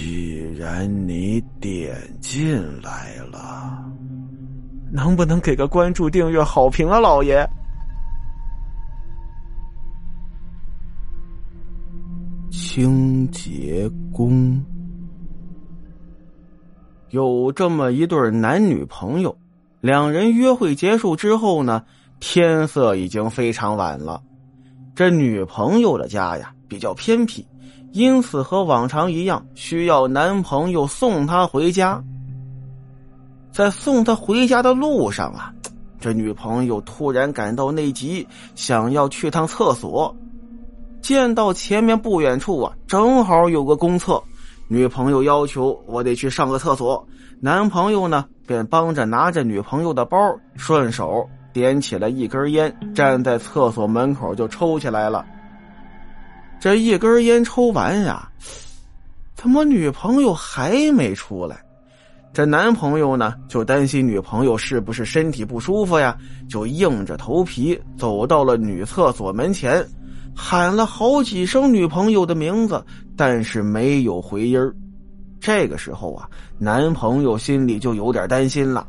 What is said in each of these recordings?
既然你点进来了，能不能给个关注、订阅、好评啊，老爷？清洁工有这么一对男女朋友，两人约会结束之后呢，天色已经非常晚了。这女朋友的家呀比较偏僻，因此和往常一样，需要男朋友送她回家。在送她回家的路上啊，这女朋友突然感到内急，想要去趟厕所。见到前面不远处啊，正好有个公厕。女朋友要求我得去上个厕所，男朋友呢便帮着拿着女朋友的包，顺手点起了一根烟，站在厕所门口就抽起来了。这一根烟抽完呀，怎么女朋友还没出来？这男朋友呢就担心女朋友是不是身体不舒服呀，就硬着头皮走到了女厕所门前。喊了好几声女朋友的名字，但是没有回音这个时候啊，男朋友心里就有点担心了。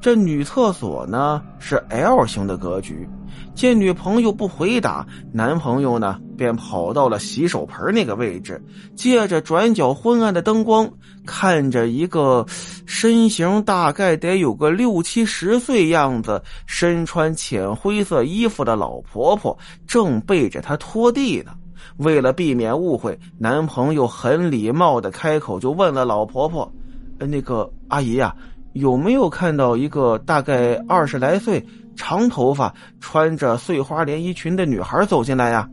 这女厕所呢是 L 型的格局，见女朋友不回答，男朋友呢便跑到了洗手盆那个位置，借着转角昏暗的灯光，看着一个身形大概得有个六七十岁样子、身穿浅灰色衣服的老婆婆正背着他拖地呢。为了避免误会，男朋友很礼貌的开口就问了老婆婆：“，那个阿姨呀。”有没有看到一个大概二十来岁、长头发、穿着碎花连衣裙的女孩走进来呀？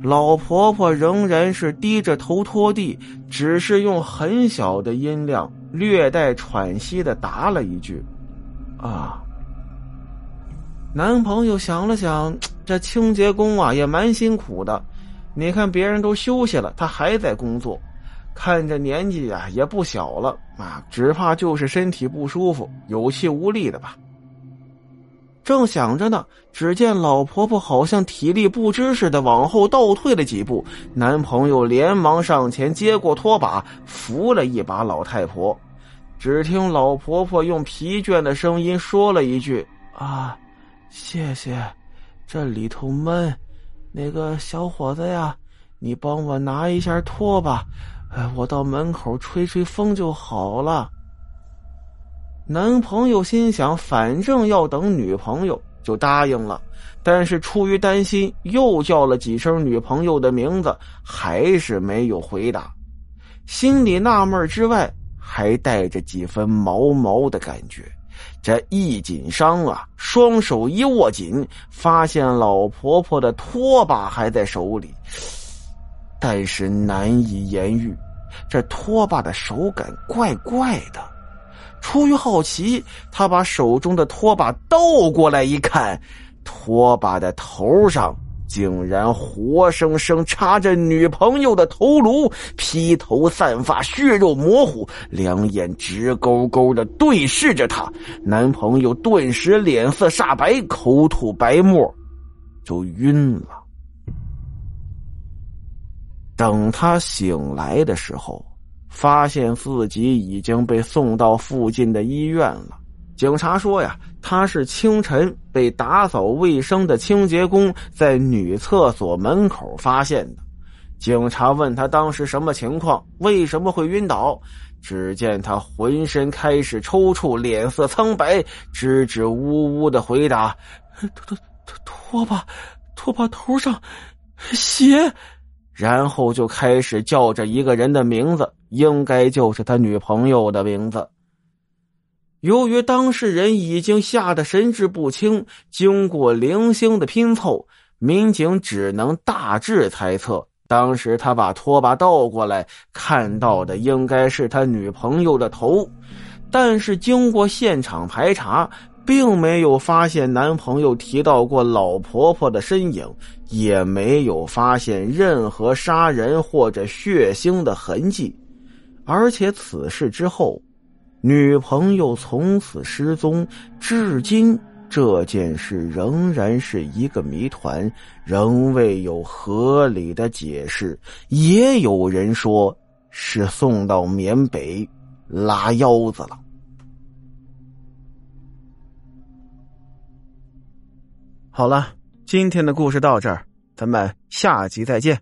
老婆婆仍然是低着头拖地，只是用很小的音量、略带喘息的答了一句：“啊。”男朋友想了想，这清洁工啊也蛮辛苦的，你看别人都休息了，他还在工作。看着年纪啊也不小了啊，只怕就是身体不舒服、有气无力的吧。正想着呢，只见老婆婆好像体力不支似的往后倒退了几步，男朋友连忙上前接过拖把，扶了一把老太婆。只听老婆婆用疲倦的声音说了一句：“啊，谢谢，这里头闷，那个小伙子呀，你帮我拿一下拖把。”哎，我到门口吹吹风就好了。男朋友心想，反正要等女朋友，就答应了。但是出于担心，又叫了几声女朋友的名字，还是没有回答。心里纳闷之外，还带着几分毛毛的感觉。这一紧张啊，双手一握紧，发现老婆婆的拖把还在手里。但是难以言喻，这拖把的手感怪怪的。出于好奇，他把手中的拖把倒过来一看，拖把的头上竟然活生生插着女朋友的头颅，披头散发，血肉模糊，两眼直勾勾的对视着他。男朋友顿时脸色煞白，口吐白沫，就晕了。等他醒来的时候，发现自己已经被送到附近的医院了。警察说呀，他是清晨被打扫卫生的清洁工在女厕所门口发现的。警察问他当时什么情况，为什么会晕倒？只见他浑身开始抽搐，脸色苍白，支支吾吾的回答：“拖拖拖拖把，拖把头上血。”然后就开始叫着一个人的名字，应该就是他女朋友的名字。由于当事人已经吓得神志不清，经过零星的拼凑，民警只能大致猜测，当时他把拖把倒过来，看到的应该是他女朋友的头。但是经过现场排查。并没有发现男朋友提到过老婆婆的身影，也没有发现任何杀人或者血腥的痕迹，而且此事之后，女朋友从此失踪，至今这件事仍然是一个谜团，仍未有合理的解释。也有人说，是送到缅北拉腰子了。好了，今天的故事到这儿，咱们下集再见。